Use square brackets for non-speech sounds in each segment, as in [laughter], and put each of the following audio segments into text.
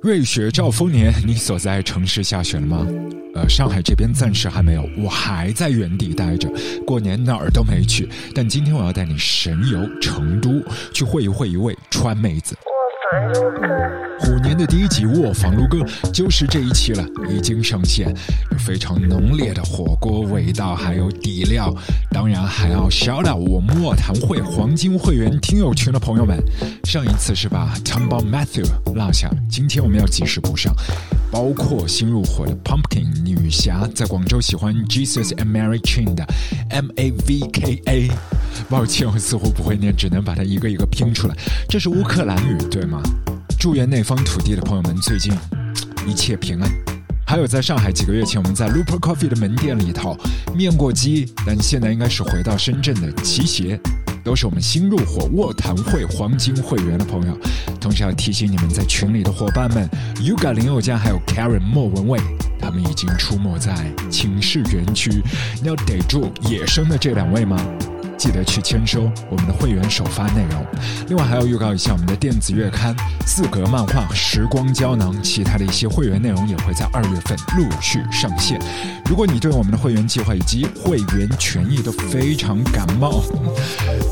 瑞雪兆丰年，你所在城市下雪了吗？呃，上海这边暂时还没有，我还在原地待着，过年哪儿都没去。但今天我要带你神游成都，去会一会一位川妹子。虎年的第一集《卧房撸歌》就是这一期了，已经上线，有非常浓烈的火锅味道，还有底料，当然还要 shout out 我们卧谈会黄金会员听友群的朋友们。上一次是把 Tumble Matthew 落下，今天我们要及时补上，包括新入伙的 Pumpkin 女侠，在广州喜欢 Jesus and Mary Chain 的 M A V K A。抱歉，我似乎不会念，只能把它一个一个拼出来。这是乌克兰语，对吗？祝愿那方土地的朋友们最近一切平安。还有，在上海几个月前，我们在 Looper Coffee 的门店里头面过机，但现在应该是回到深圳的奇鞋，都是我们新入伙卧谈会黄金会员的朋友。同时要提醒你们，在群里的伙伴们，Yuga 林宥嘉还有 Karen 莫文蔚，他们已经出没在寝室园区。你要逮住野生的这两位吗？记得去签收我们的会员首发内容。另外还要预告一下，我们的电子月刊、四格漫画、时光胶囊，其他的一些会员内容也会在二月份陆续上线。如果你对我们的会员计划以及会员权益都非常感冒，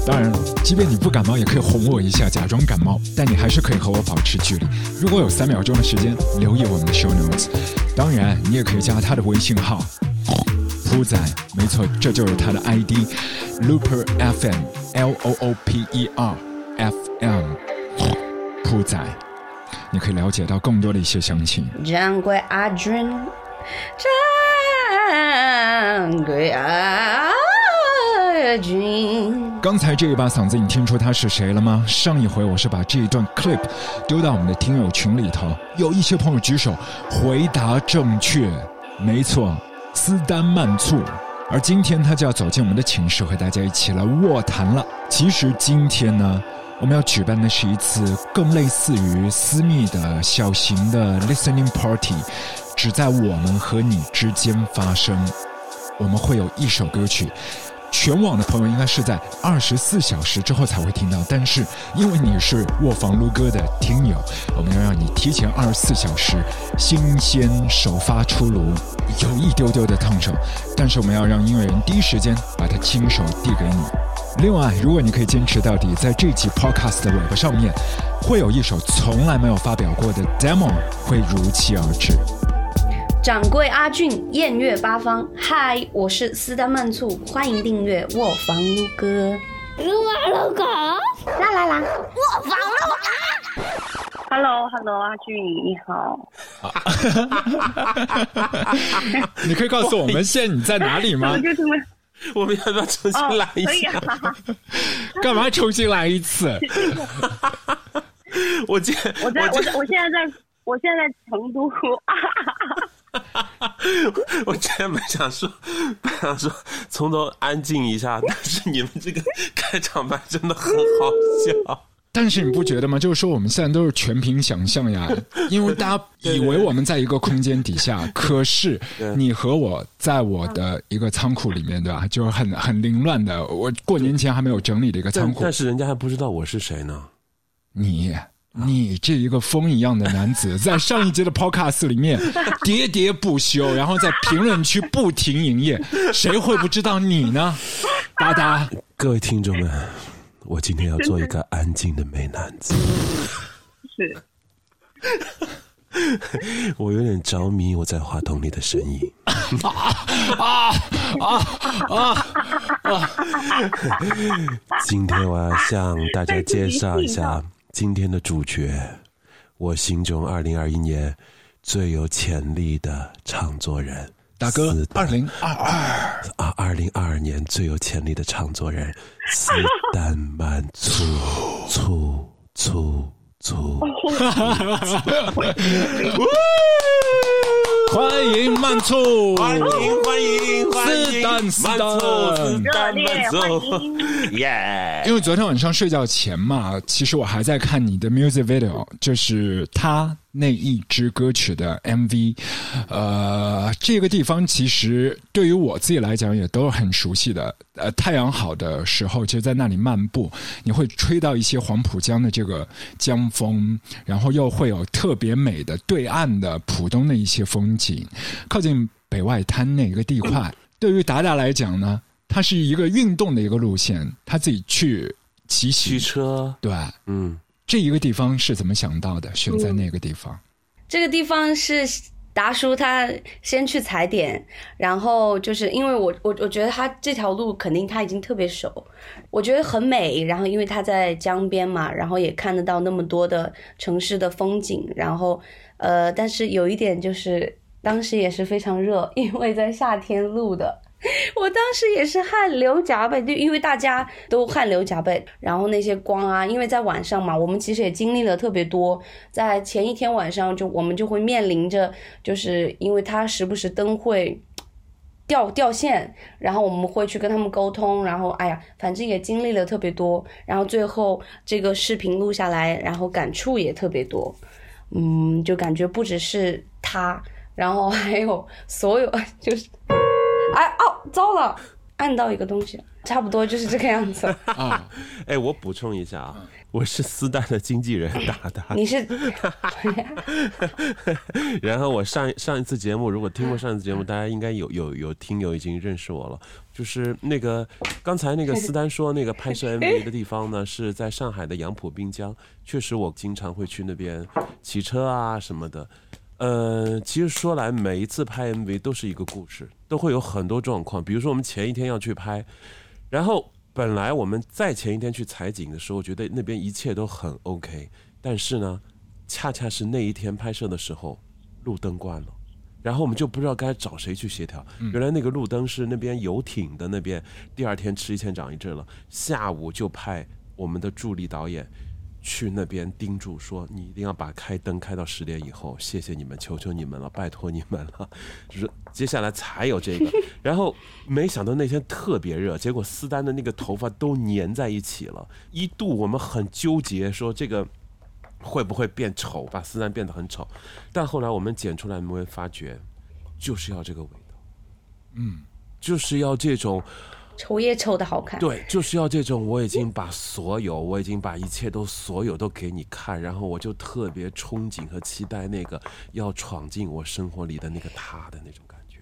当然，即便你不感冒，也可以哄我一下，假装感冒，但你还是可以和我保持距离。如果有三秒钟的时间，留意我们的 show notes。当然，你也可以加他的微信号。铺仔，没错，这就是他的 ID，Looper FM，L O O P E R F M，铺仔，你可以了解到更多的一些详情。掌柜阿俊，掌柜阿俊。刚才这一把嗓子，你听出他是谁了吗？上一回我是把这一段 clip 丢到我们的听友群里头，有一些朋友举手回答正确，没错，斯丹曼醋。而今天他就要走进我们的寝室，和大家一起来卧谈了。其实今天呢，我们要举办的是一次更类似于私密的小型的 listening party，只在我们和你之间发生。我们会有一首歌曲，全网的朋友应该是在二十四小时之后才会听到，但是因为你是卧房撸歌的听友，我们要让你提前二十四小时新鲜首发出炉，有一丢丢的烫手，但是我们要让音乐人第一时间把它亲手递给你。另外，如果你可以坚持到底，在这集 podcast 的尾巴上面，会有一首从来没有发表过的 demo 会如期而至。掌柜阿俊，艳月八方。嗨，我是斯丹曼醋，欢迎订阅卧房撸哥。撸啊撸狗，啦啦啦，卧房撸啊。Hello，Hello，阿俊你好。你可以告诉我们现在你在哪里吗我？就这么我们要不要重新哦来，一可以下？啊。干嘛重新来一次？[laughs] 我今我在我我现在在我现在在成都。[laughs] 我今天本想说，本想说从头安静一下，[laughs] 但是你们这个开场白真的很好笑。但是你不觉得吗？就是说我们现在都是全凭想象呀，[laughs] 因为大家以为我们在一个空间底下，可是你和我在我的一个仓库里面，对吧？就是很很凌乱的，我过年前还没有整理的一个仓库但但。是人家还不知道我是谁呢。你，[laughs] 你这一个风一样的男子，[laughs] 在上一节的 podcast 里面 [laughs] 喋喋不休，然后在评论区不停营业，谁会不知道你呢？哒哒，各位听众们，我今天要做一个安静的美男子，是，我有点着迷我在话筒里的声音啊。啊啊啊！今天我要向大家介绍一下今天的主角，我心中二零二一年最有潜力的唱作人。大哥二零二二，啊，二零二二年最有潜力的唱作人。斯丹曼醋醋醋醋，[laughs] [laughs] [laughs] 欢迎慢醋，欢迎欢迎欢迎，斯丹斯丹曼醋斯热丹烈曼欢醋，耶！因为昨天晚上睡觉前嘛，其实我还在看你的 music video，就是他那一支歌曲的 MV，呃，这个地方其实对于我自己来讲也都是很熟悉的。呃，太阳好的时候，就在那里漫步，你会吹到一些黄浦江的这个江风，然后又会有特别美的对岸的浦东的一些风景，靠近北外滩那个地块。对于达达来讲呢，它是一个运动的一个路线，他自己去骑骑车，对，嗯。这一个地方是怎么想到的？选在那个地方？这个地方是达叔他先去踩点，然后就是因为我我我觉得他这条路肯定他已经特别熟，我觉得很美。然后因为他在江边嘛，然后也看得到那么多的城市的风景。然后呃，但是有一点就是当时也是非常热，因为在夏天录的。[laughs] 我当时也是汗流浃背，就因为大家都汗流浃背，然后那些光啊，因为在晚上嘛，我们其实也经历了特别多。在前一天晚上，就我们就会面临着，就是因为它时不时灯会掉掉线，然后我们会去跟他们沟通，然后哎呀，反正也经历了特别多。然后最后这个视频录下来，然后感触也特别多，嗯，就感觉不只是他，然后还有所有 [laughs] 就是。哎哦，糟了，按到一个东西，差不多就是这个样子啊。[laughs] 哎，我补充一下啊，我是私丹的经纪人达达。你是？[laughs] 然后我上上一次节目，如果听过上一次节目，大家应该有有有听友已经认识我了。就是那个刚才那个斯丹说那个拍摄 MV 的地方呢，是在上海的杨浦滨江。确实，我经常会去那边骑车啊什么的。呃，其实说来，每一次拍 MV 都是一个故事，都会有很多状况。比如说，我们前一天要去拍，然后本来我们在前一天去采景的时候，觉得那边一切都很 OK，但是呢，恰恰是那一天拍摄的时候，路灯关了，然后我们就不知道该找谁去协调。原来那个路灯是那边游艇的那边，第二天吃一堑长一智了，下午就派我们的助理导演。去那边叮嘱说：“你一定要把开灯开到十点以后，谢谢你们，求求你们了，拜托你们了。[laughs] ”就是接下来才有这个。[laughs] 然后没想到那天特别热，结果斯丹的那个头发都粘在一起了。一度我们很纠结，说这个会不会变丑，把斯丹变得很丑。但后来我们剪出来，你会发觉，就是要这个味道，嗯，就是要这种。丑也丑的好看，对，就是要这种。我已经把所有，我已经把一切都所有都给你看，然后我就特别憧憬和期待那个要闯进我生活里的那个他的那种感觉。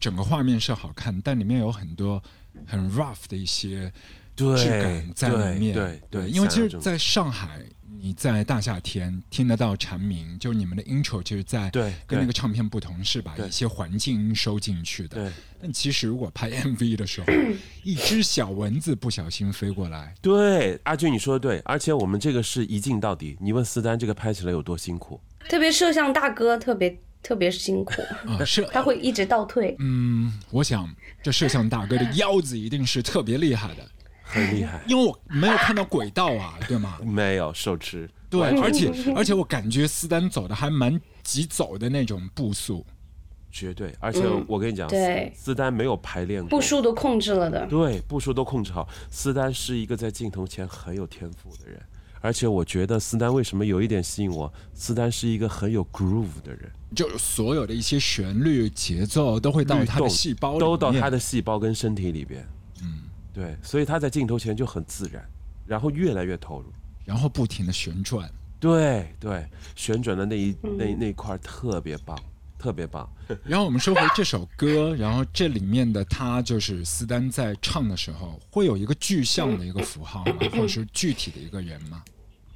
整个画面是好看，但里面有很多很 rough 的一些质感在里面。对对，因为其实在上海。你在大夏天听得到蝉鸣，就你们的 intro 就是在对跟那个唱片不同，是把一些环境收进去的。对，但其实如果拍 MV 的时候，[clears throat] 一只小蚊子不小心飞过来，对，阿俊你说的对，而且我们这个是一镜到底。你问思丹这个拍起来有多辛苦？特别摄像大哥特别特别辛苦 [laughs] 啊，是 [laughs] 他会一直倒退。嗯，我想这摄像大哥的腰子一定是特别厉害的。很厉害，因为我没有看到轨道啊，对吗？[laughs] 没有手持，对，而且而且我感觉斯丹走的还蛮急走的那种步速，绝对。而且我跟你讲，对，斯丹没有排练过，步数都控制了的，对，步数都控制好。斯丹是一个在镜头前很有天赋的人，而且我觉得斯丹为什么有一点吸引我？斯丹是一个很有 groove 的人，就所有的一些旋律节奏都会到他的细胞，都到他的细胞跟身体里边。对，所以他在镜头前就很自然，然后越来越投入，然后不停的旋转，对对，旋转的那一那那块特别棒，特别棒。然后我们说回这首歌，然后这里面的他就是斯丹在唱的时候，会有一个具象的一个符号吗？或者是具体的一个人吗？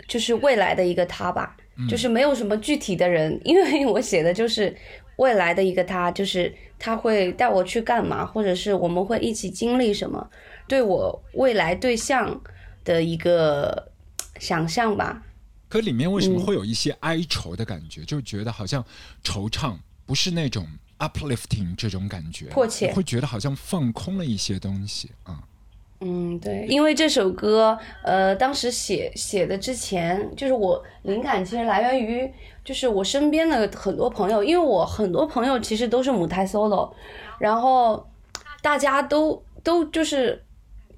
就是未来的一个他吧，就是没有什么具体的人，因为我写的就是未来的一个他，就是他会带我去干嘛，或者是我们会一起经历什么。对我未来对象的一个想象吧。可里面为什么会有一些哀愁的感觉？就觉得好像惆怅，不是那种 uplifting 这种感觉，迫切，会觉得好像放空了一些东西啊。嗯，对，因为这首歌，呃，当时写写的之前，就是我灵感其实来源于，就是我身边的很多朋友，因为我很多朋友其实都是母胎 solo，然后大家都都就是。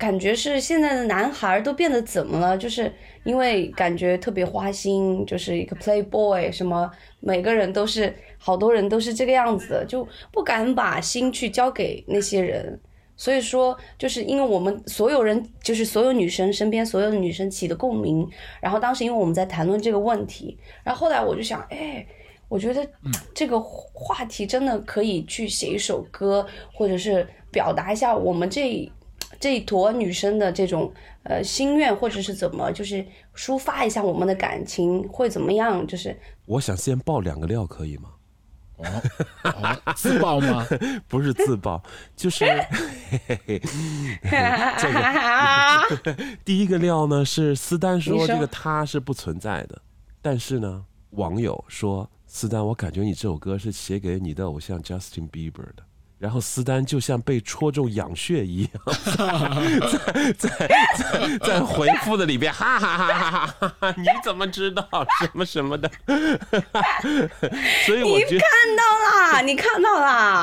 感觉是现在的男孩儿都变得怎么了？就是因为感觉特别花心，就是一个 playboy，什么每个人都是，好多人都是这个样子的，就不敢把心去交给那些人。所以说，就是因为我们所有人，就是所有女生身边所有的女生起的共鸣。然后当时因为我们在谈论这个问题，然后后来我就想，哎，我觉得 [tsk] 这个话题真的可以去写一首歌，或者是表达一下我们这这一坨女生的这种呃心愿，或者是怎么，就是抒发一下我们的感情会怎么样？就是我想先爆两个料，可以吗？哦，哦自爆吗？[laughs] 不是自爆，就是嘿嘿嘿这个 [laughs] 第一个料呢是斯丹说这个他是不存在的，但是呢，网友说斯丹，我感觉你这首歌是写给你的偶像 Justin Bieber 的。然后斯丹就像被戳中养穴一样，在在在在回复的里边，哈哈哈哈哈哈！你怎么知道什么什么的？[laughs] 所以我觉得看到啦，你看到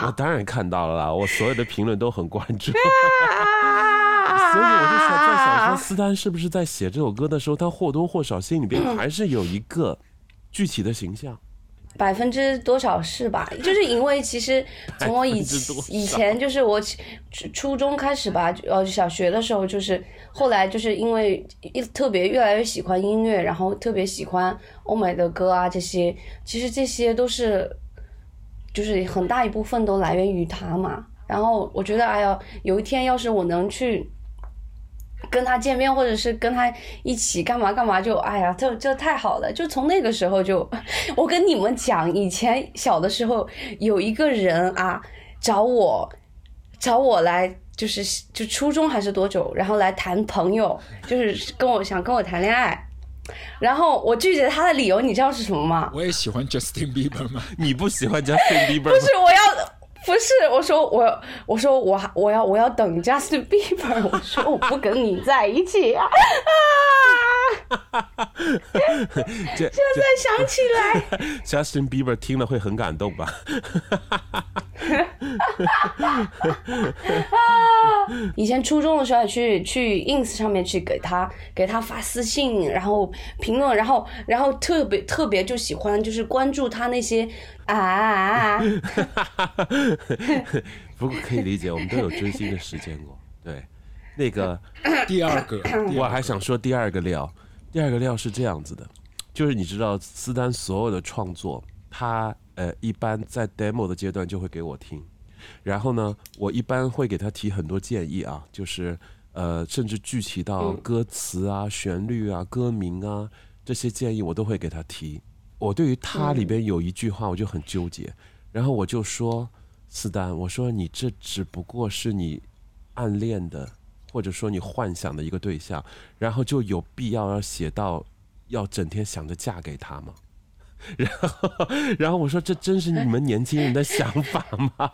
我，当然看到了啦，我所有的评论都很关注，[laughs] 所所以我就想在想说，斯丹是不是在写这首歌的时候，他或多或少心里边还是有一个具体的形象。百分之多少是吧？[laughs] 就是因为其实从我以以前就是我初初中开始吧，呃，小学的时候就是后来就是因为一特别越来越喜欢音乐，然后特别喜欢欧美的歌啊这些，其实这些都是就是很大一部分都来源于他嘛。然后我觉得，哎呀，有一天要是我能去。跟他见面，或者是跟他一起干嘛干嘛就，哎呀，这这太好了！就从那个时候就，[laughs] 我跟你们讲，以前小的时候有一个人啊找我，找我来，就是就初中还是多久，然后来谈朋友，就是跟我想跟我谈恋爱，然后我拒绝他的理由，你知道是什么吗？我也喜欢 Justin Bieber 吗？你不喜欢 Justin Bieber 吗？不是我要，不是我说我我说我我要我要等 Justin Bieber，我说我不跟你在一起啊 [laughs] 啊！现在想起来，[laughs] Justin Bieber 听了会很感动吧？以前初中的时候去去 ins 上面去给他给他发私信，然后评论，然后然后特别特别就喜欢就是关注他那些啊啊啊啊不过可以理解，我们都有追星的时间过。对，那个 [laughs] 第二个，第二个我还想说第二个料，第二个料是这样子的，就是你知道斯丹所有的创作，他呃一般在 demo 的阶段就会给我听，然后呢，我一般会给他提很多建议啊，就是呃甚至具体到歌词啊、旋律啊、歌名啊这些建议，我都会给他提。我对于他里边有一句话我就很纠结，然后我就说斯丹，我说你这只不过是你暗恋的，或者说你幻想的一个对象，然后就有必要要写到要整天想着嫁给他吗？然后，然后我说这真是你们年轻人的想法吗？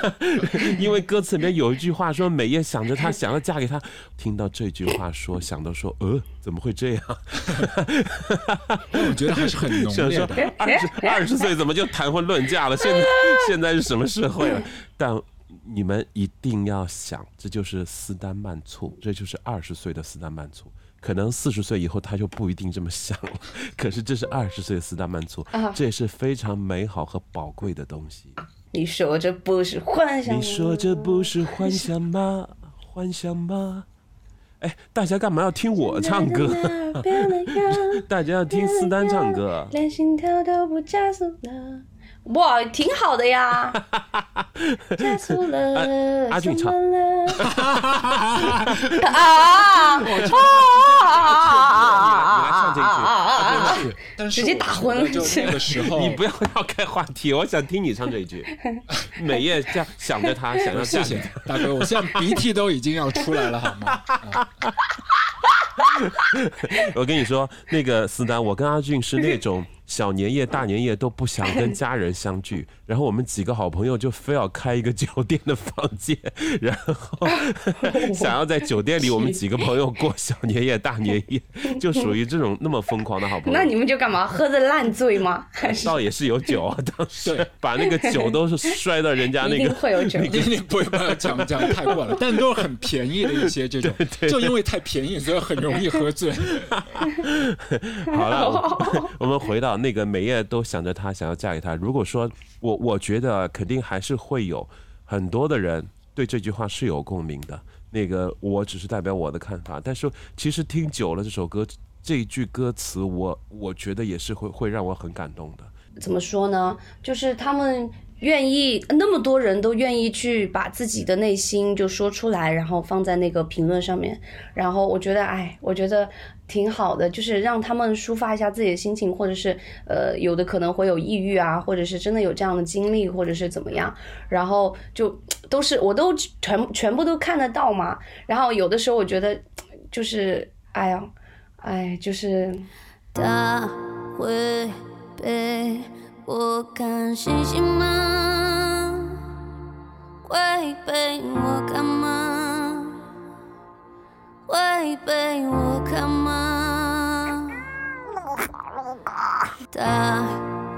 [laughs] 因为歌词里面有一句话说每夜想着他，想要嫁给他。听到这句话说，想到说，呃，怎么会这样？[laughs] 我觉得还是很浓想说烈的。二十二十岁怎么就谈婚论嫁了？现在现在是什么社会了？但你们一定要想，这就是斯丹曼醋，这就是二十岁的斯丹曼醋。可能四十岁以后他就不一定这么想了，可是这是二十岁的斯丹曼醋，这也是非常美好和宝贵的东西。你说这不是幻想吗？你说这不是幻想吗？幻想吗？哎，大家干嘛要听我唱歌？[laughs] 大家要听斯丹唱歌。连心跳都不加速了。哇，挺好的呀，[laughs] 加速了，阿俊唱什么了 [laughs] 啊！啊！但是直接打昏了我觉得就那个时候，你不要绕开话题，我想听你唱这一句。每夜这样想着他，想要谢谢大哥，我现在鼻涕都已经要出来了，好吗？我跟你说，那个斯丹，我跟阿俊是那种小年夜、大年夜都不想跟家人相聚，[laughs] 然后我们几个好朋友就非要开一个酒店的房间，然后 [laughs] 想要在酒店里我们几个朋友过小年夜、大年夜，[laughs] 就属于这种那么疯狂的好朋友。那你们就干嘛？喝的烂醉吗？倒也是有酒啊，当时把那个酒都是摔到人家那个会有酒？你你不不要讲讲太过了，但都是很便宜的一些这种，就因为太便宜，所以很容易喝醉。好了，我我们回到那个每夜都想着他，想要嫁给他。如果说我我觉得肯定还是会有很多的人对这句话是有共鸣的。那个我只是代表我的看法，但是其实听久了这首歌这一句歌词，我我觉得也是会会让我很感动的。怎么说呢？就是他们愿意，那么多人都愿意去把自己的内心就说出来，然后放在那个评论上面。然后我觉得，哎，我觉得挺好的，就是让他们抒发一下自己的心情，或者是呃，有的可能会有抑郁啊，或者是真的有这样的经历，或者是怎么样。然后就都是我都全全部都看得到嘛。然后有的时候我觉得，就是哎呀，哎，就是。他会被我看星星吗？会被我看吗？会被我看吗？他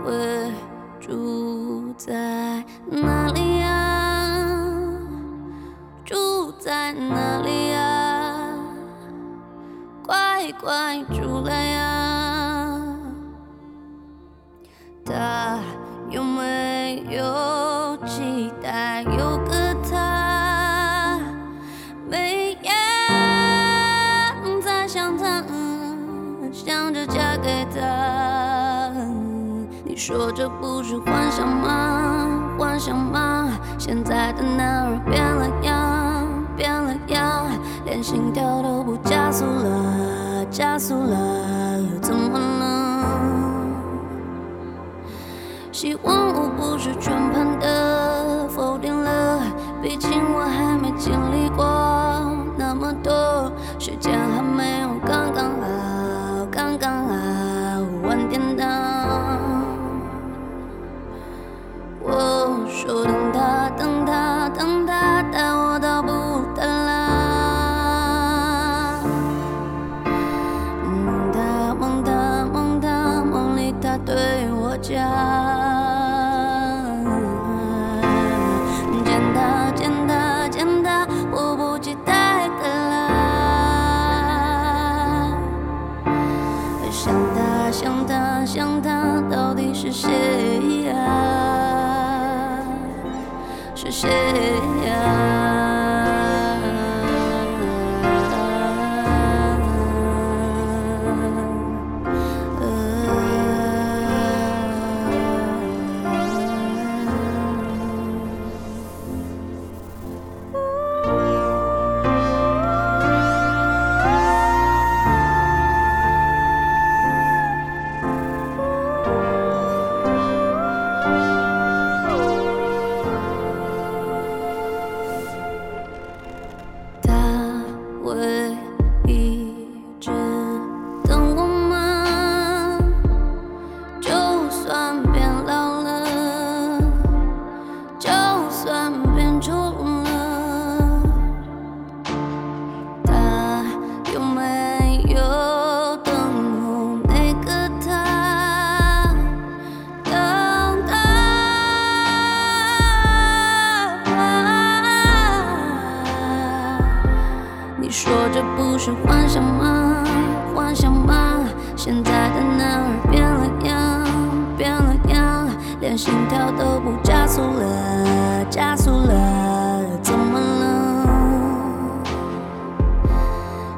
会住在哪里呀？住在哪里呀？快快出来呀！他有没有期待有说这不是幻想吗？幻想吗？现在的男儿变了样，变了样，连心跳都不加速了，加速了，又怎么了？希望我不是全盘的否定了，毕竟我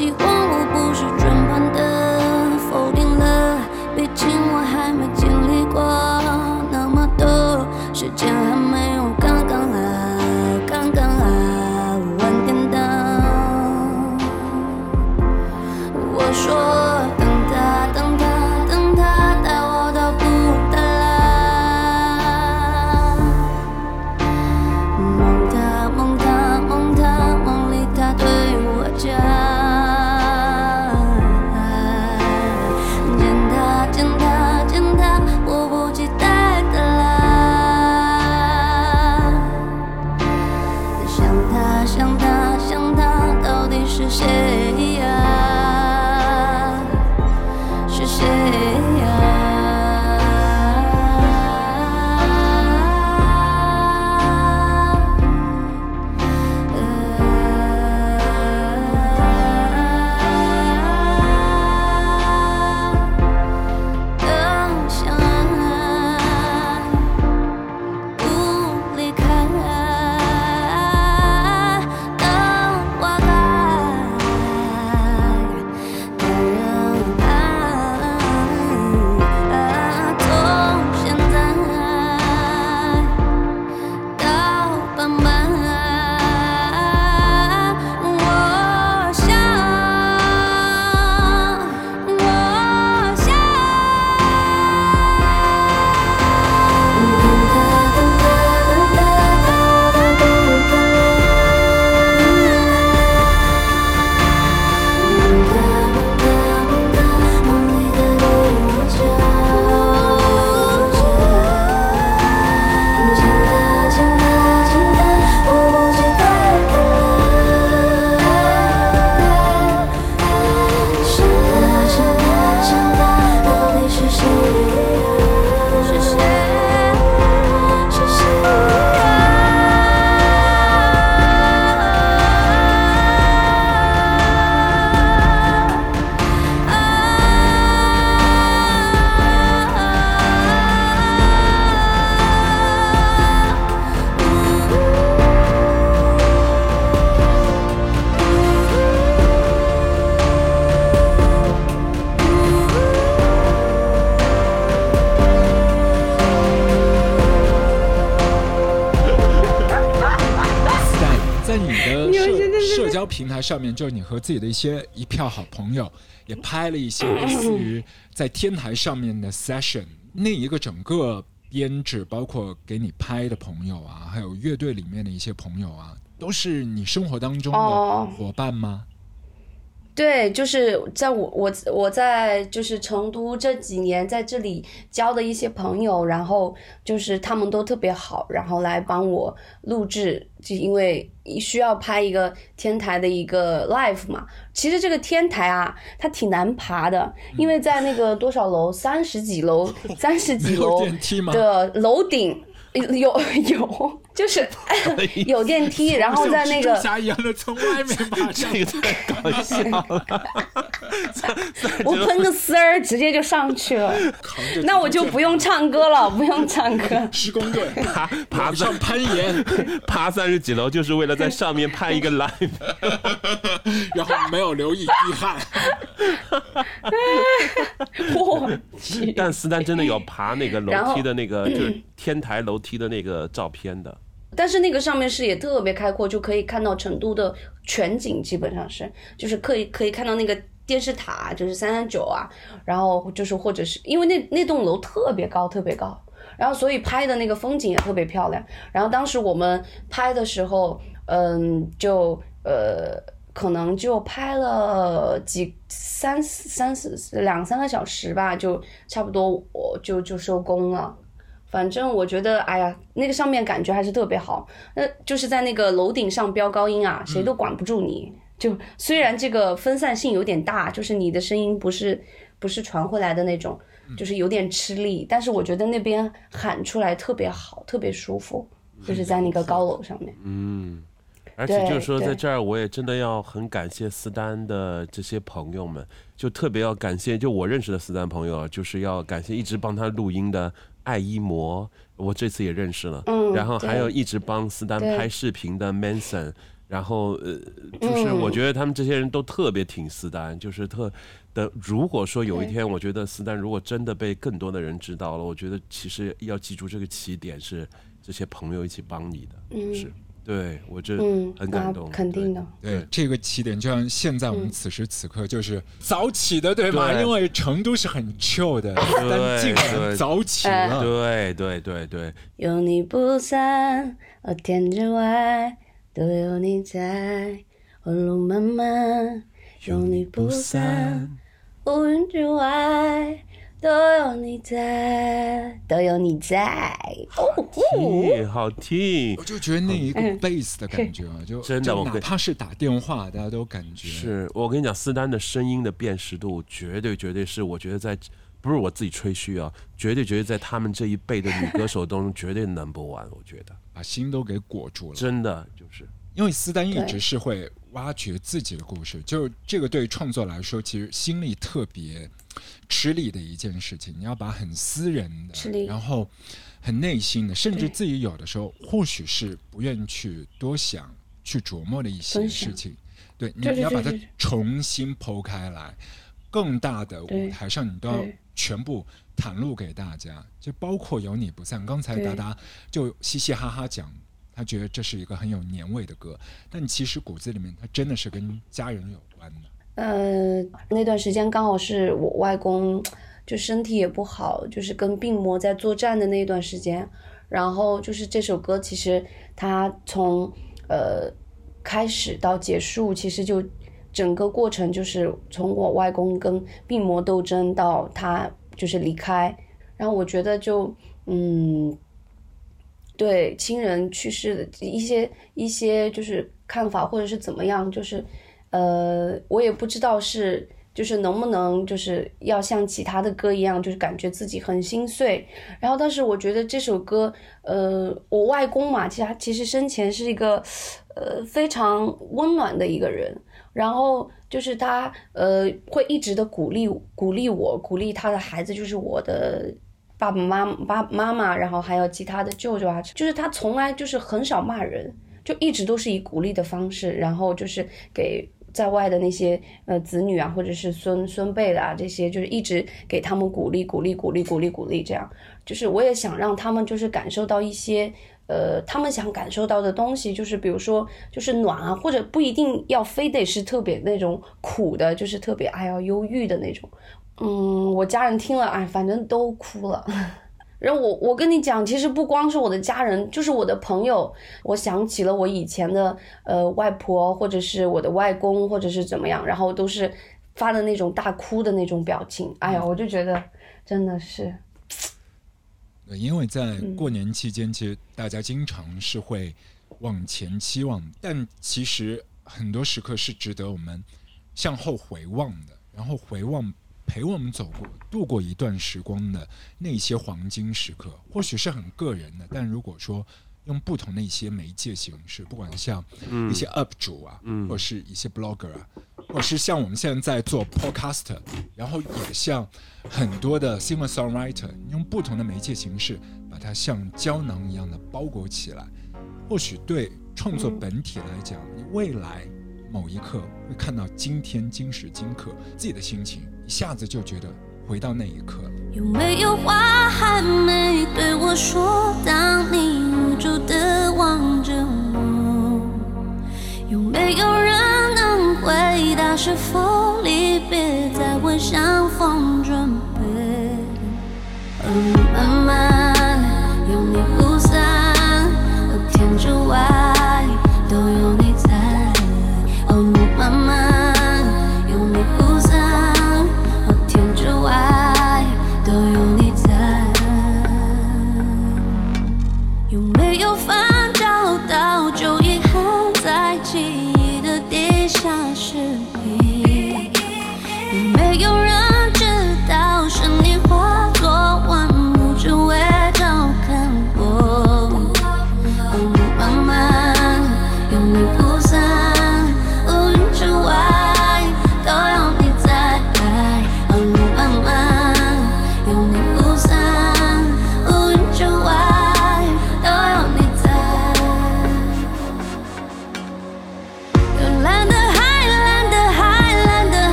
希望我不是上面，就是你和自己的一些一票好朋友也拍了一些 [laughs] 类似于在天台上面的 session，那一个整个编制，包括给你拍的朋友啊，还有乐队里面的一些朋友啊，都是你生活当中的伙伴吗？对，就是在我我我在就是成都这几年在这里交的一些朋友，然后就是他们都特别好，然后来帮我录制，就因为需要拍一个天台的一个 live 嘛。其实这个天台啊，它挺难爬的，因为在那个多少楼，三十几楼，三十几楼的楼顶。有有，[laughs] 就是 [laughs] 有电梯，然后在那个蜘蛛侠一样的从外面爬这个太搞笑了。我喷个丝儿，直接就上去了。那我就不用唱歌了，不用唱歌。施工队爬爬上攀岩，爬三十几楼，就是为了在上面拍一个 live，[laughs] 然后没有留一滴汗。[laughs] 我但斯丹真的有爬那个楼梯的那个，就是天台楼。梯的那个照片的，但是那个上面视野特别开阔，就可以看到成都的全景，基本上是就是可以可以看到那个电视塔，就是三三九啊，然后就是或者是因为那那栋楼特别高，特别高，然后所以拍的那个风景也特别漂亮。然后当时我们拍的时候，嗯，就呃可能就拍了几三四三四两三个小时吧，就差不多我就就收工了。反正我觉得，哎呀，那个上面感觉还是特别好。那就是在那个楼顶上飙高音啊，谁都管不住你。就虽然这个分散性有点大，就是你的声音不是不是传回来的那种，就是有点吃力。但是我觉得那边喊出来特别好，特别舒服，就是在那个高楼上面。嗯，而且就是说，在这儿我也真的要很感谢斯丹的这些朋友们，就特别要感谢，就我认识的斯丹朋友，就是要感谢一直帮他录音的。爱一魔，我这次也认识了。嗯，然后还有一直帮斯丹拍视频的 Manson，然后呃，就是我觉得他们这些人都特别挺斯丹，就是特的。如果说有一天，我觉得斯丹如果真的被更多的人知道了，我觉得其实要记住这个起点是这些朋友一起帮你的，是。对我这很感动，肯定的。对这个起点，就像现在我们此时此刻就是早起的，对吧？因为成都是很 chill 的，但竟然早起了。对对对对。有你不散，哦天之外都有你在，我路漫漫，有你不散，乌云之外。都有你在，都有你在，好听，好听。我就觉得那一个贝斯的感觉啊，就 [laughs] 真的，哪怕是打电话，大家都感觉。是我跟你讲，斯丹的声音的辨识度，绝对绝对是，我觉得在不是我自己吹嘘啊，绝对绝对在他们这一辈的女歌手当中，[laughs] 绝对 number one。我觉得把心都给裹住了，真的就是。因为斯丹一直是会挖掘自己的故事，就是这个对创作来说，其实心力特别吃力的一件事情。你要把很私人的，然后很内心的，甚至自己有的时候或许是不愿意去多想、去琢磨的一些事情，对，你你要把它重新剖开来，更大的舞台上，你都要全部袒露给大家，就包括有你不散。刚才达达就嘻嘻哈哈讲。他觉得这是一个很有年味的歌，但其实骨子里面，他真的是跟家人有关的。呃，那段时间刚好是我外公就身体也不好，就是跟病魔在作战的那一段时间。然后就是这首歌，其实他从呃开始到结束，其实就整个过程就是从我外公跟病魔斗争到他就是离开。然后我觉得就嗯。对亲人去世的一些一些就是看法，或者是怎么样，就是，呃，我也不知道是就是能不能就是要像其他的歌一样，就是感觉自己很心碎。然后，但是我觉得这首歌，呃，我外公嘛，其实他其实生前是一个，呃，非常温暖的一个人。然后就是他，呃，会一直的鼓励鼓励我，鼓励他的孩子，就是我的。爸爸妈妈、爸妈妈，然后还有其他的舅舅啊，就是他从来就是很少骂人，就一直都是以鼓励的方式，然后就是给在外的那些呃子女啊，或者是孙孙辈的啊这些，就是一直给他们鼓励、鼓励、鼓励、鼓励、鼓励，这样就是我也想让他们就是感受到一些呃，他们想感受到的东西，就是比如说，就是暖啊，或者不一定要非得是特别那种苦的，就是特别哎呀忧郁的那种。嗯，我家人听了，哎，反正都哭了。然后我我跟你讲，其实不光是我的家人，就是我的朋友，我想起了我以前的呃外婆，或者是我的外公，或者是怎么样，然后都是发的那种大哭的那种表情。哎呀，我就觉得真的是。因为在过年期间，其实大家经常是会往前期望，但其实很多时刻是值得我们向后回望的，然后回望陪我们走过、度过一段时光的那些黄金时刻，或许是很个人的，但如果说。用不同的一些媒介形式，不管像一些 UP 主啊，或是一些 Blogger 啊，或是像我们现在在做 Podcast，然后也像很多的 Singer Songwriter，用不同的媒介形式把它像胶囊一样的包裹起来，或许对创作本体来讲，你未来某一刻会看到今天今时今刻自己的心情，一下子就觉得。回到那一刻，有没有话还没对我说？当你无助的望着我，有没有人能回答？是否离别在为相逢准备？而慢慢有你不散，和天之外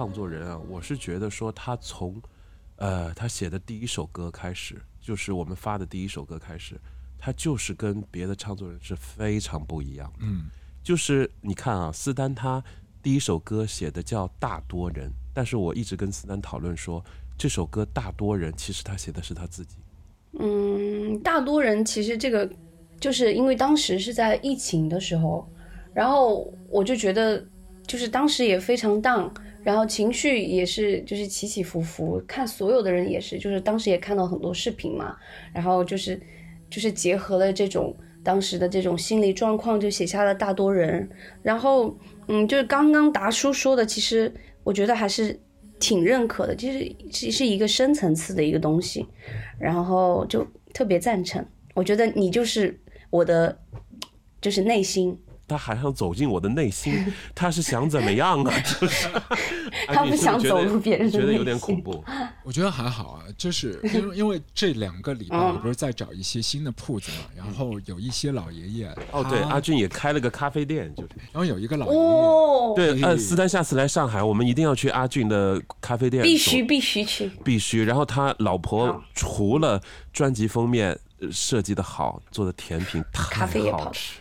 创作人啊，我是觉得说他从，呃，他写的第一首歌开始，就是我们发的第一首歌开始，他就是跟别的唱作人是非常不一样的。嗯，就是你看啊，斯丹他第一首歌写的叫《大多人》，但是我一直跟斯丹讨论说，这首歌《大多人》其实他写的是他自己。嗯，大多人其实这个就是因为当时是在疫情的时候，然后我就觉得就是当时也非常 down。然后情绪也是就是起起伏伏，看所有的人也是，就是当时也看到很多视频嘛，然后就是就是结合了这种当时的这种心理状况，就写下了大多人。然后嗯，就是刚刚达叔说的，其实我觉得还是挺认可的，就是是是一个深层次的一个东西，然后就特别赞成。我觉得你就是我的，就是内心。他还想走进我的内心，[laughs] 他是想怎么样啊？[laughs] 就是他不想走入别人的觉得有点恐怖。[laughs] 我觉得还好啊，就是因为因为这两个礼拜我不是在找一些新的铺子嘛，然后有一些老爷爷哦，对，阿俊也开了个咖啡店，就是，然后有一个老爷爷，对，呃，思丹下次来上海，我们一定要去阿俊的咖啡店，必须必须去，必须。然后他老婆除了专辑封面设计的好，做的甜品太好吃。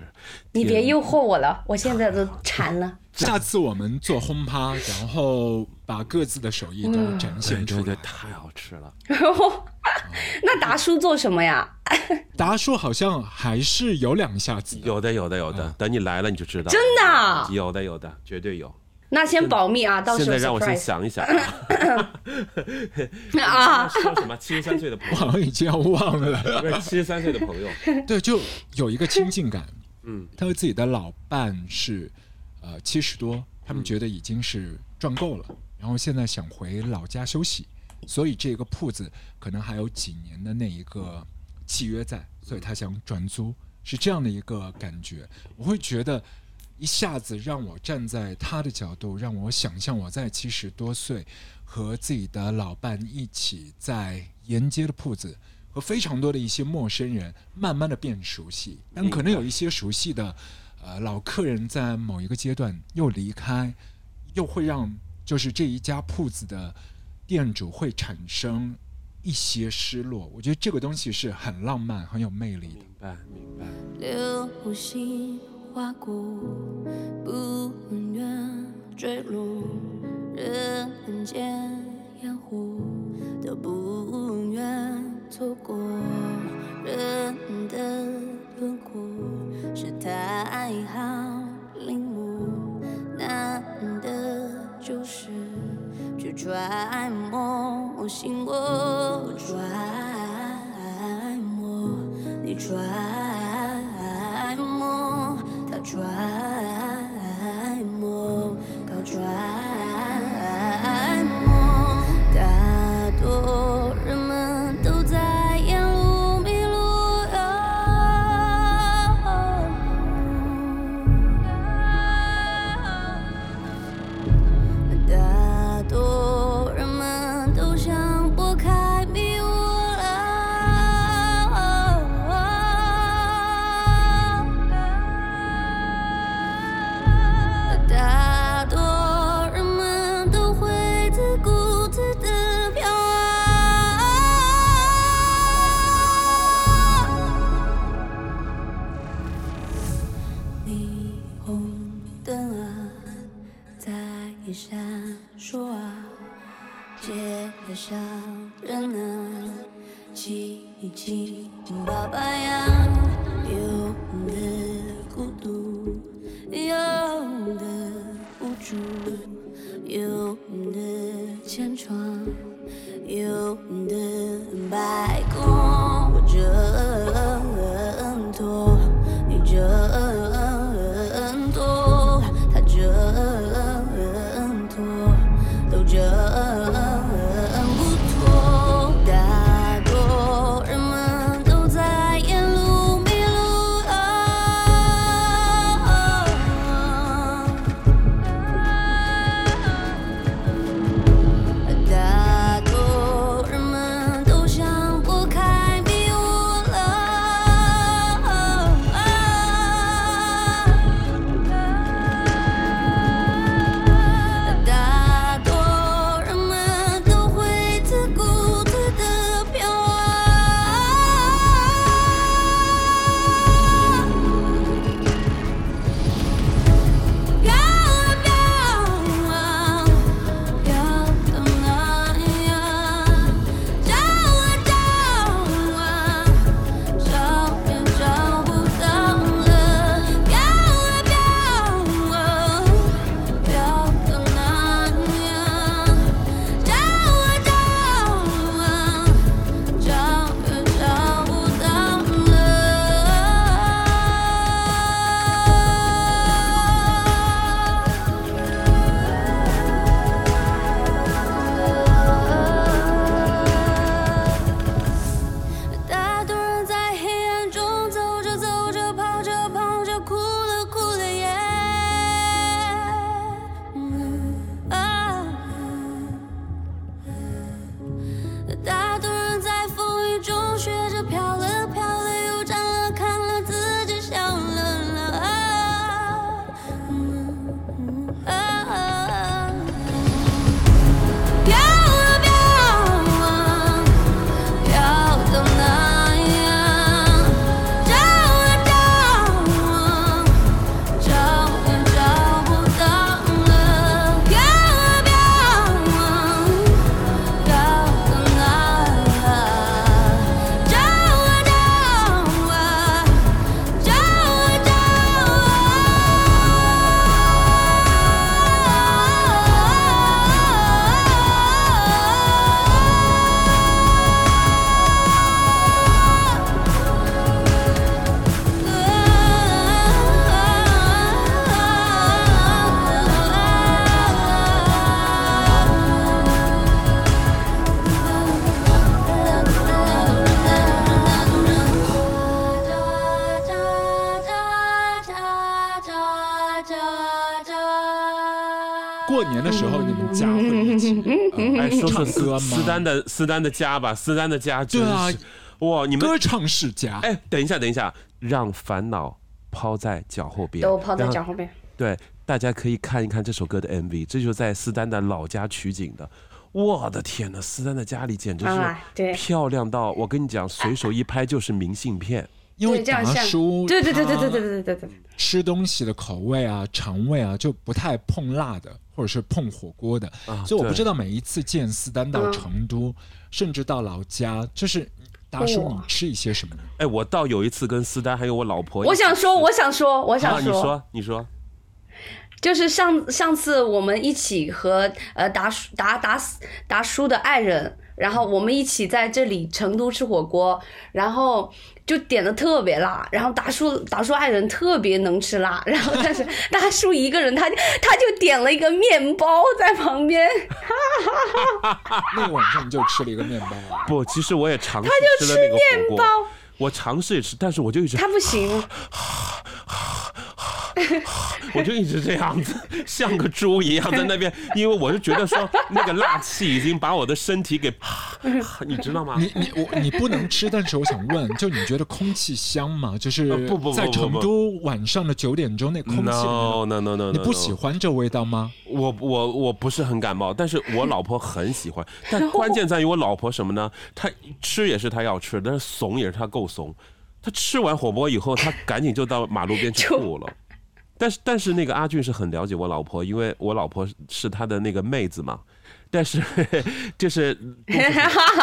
你别诱惑我了，我现在都 [laughs] 馋了。下次我们做轰趴，然后把各自的手艺都展现出来，太好吃了。那达叔做什么呀？[laughs] 达叔好像还是有两下子，有的，有的，有的。等你来了你就知道，真的有的，有的，绝对有。那先保密啊，到时候现在让我先想一想 [laughs] 啊。说什么？七十三岁的朋友，好像已经要忘了。不是七十三岁的朋友，对，就有一个亲近感。嗯，他和自己的老伴是，呃，七十多，他们觉得已经是赚够了，然后现在想回老家休息，所以这个铺子可能还有几年的那一个契约在，所以他想转租，是这样的一个感觉。我会觉得一下子让我站在他的角度，让我想象我在七十多岁和自己的老伴一起在沿街的铺子。和非常多的一些陌生人，慢慢的变熟悉，但可能有一些熟悉的，呃，老客人在某一个阶段又离开，又会让就是这一家铺子的店主会产生一些失落。我觉得这个东西是很浪漫、很有魅力的。明白，明白。流星划过，不愿坠落，人间烟火都不愿。错过人的轮廓是太好领悟，难的就是去揣摩心窝，揣摩你揣摩他揣摩，搞揣。白。丹的斯丹的家吧，斯丹的家真对啊是哇！你们歌唱世家，哎，等一下，等一下，让烦恼抛在脚后边，都抛在脚后边。对，大家可以看一看这首歌的 MV，这就是在斯丹的老家取景的。我的天呐，斯丹的家里简直啊对是漂亮到，我跟你讲，随手一拍就是明信片。因为达对这样像叔对对对对对对对对对，吃东西的口味啊、肠胃啊，就不太碰辣的，或者是碰火锅的，啊所以我不知道每一次见斯丹到嗯成都，甚至到老家，就是达叔你吃一些什么呢？哎，我倒有一次跟斯丹还有我老婆我想说，我想说，我啊，想说，你说，你说，就是上上次我们一起和呃达叔达达达叔的爱人，然后我们一起在这里成都吃火锅，然后就点的特别辣，然后达叔达叔爱人特别能吃辣，[laughs] 然后但是达叔一个人他他就点了一个面包在旁边，[laughs] 那个晚上你就吃了一个面包啊，不，其实我也尝试就吃了那个火锅。面包，我尝试也吃，但是我就一直他不行，[laughs] 我就一直这样子，像个猪一样在那边，因为我就觉得说那个辣气已经把我的身体给，[laughs] 你知道吗？你你我你不能吃，但是我想问，就你觉得空气香吗？就是呃不不不在成都晚上的九点钟那空气 No no no no，你不喜？欢这味道吗？我我我不是很感冒，但是我老婆很喜欢。但关键在于我老婆什么呢？她吃也是她要吃，但是怂也是她够怂。他吃完火锅以后，他赶紧就到马路边去吐了。但是但是那个阿俊是很了解我老婆，因为我老婆是他的那个妹子嘛。但是 [laughs] 就是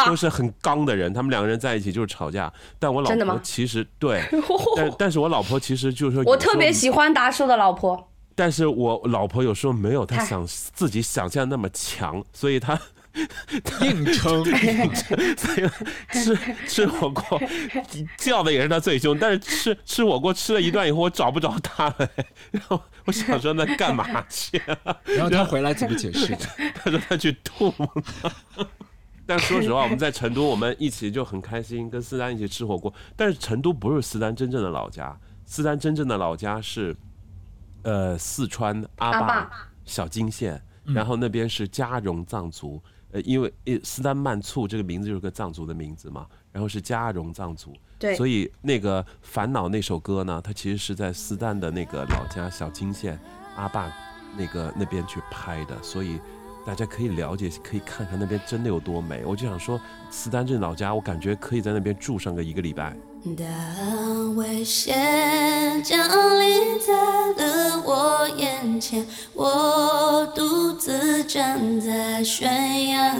都是很刚的人，他们两个人在一起就是吵架。但我老婆其实对，[laughs] 但但是我老婆其实就是说，我特别喜欢达叔的老婆，但是我老婆有时候没有她想自己想象那么强，所以她 [laughs] 硬撑，[laughs] 所以吃吃火锅叫的也是他最凶，但是吃吃火锅吃了一段以后，我找不着他了，然后我想说那干嘛去、啊？[laughs] 然后他回来怎么解释的？他说他去吐了。但说实话，我们在成都，我们一起就很开心，跟思丹一起吃火锅。但是成都不是思丹真正的老家，思丹真正的老家是，呃，四川阿坝阿坝小金县，然后那边是嘉绒藏族。呃，因为呃斯丹曼簇这个名字就是个藏族的名字嘛，然后是加绒藏族，对所以那个烦恼那首歌呢，它其实是在斯丹的那个老家小金县阿坝那个那边去拍的，所以大家可以了解，可以看看那边真的有多美。我就想说，斯丹这老家，我感觉可以在那边住上个一个礼拜。当危险降临在了我眼前，我独自站在悬崖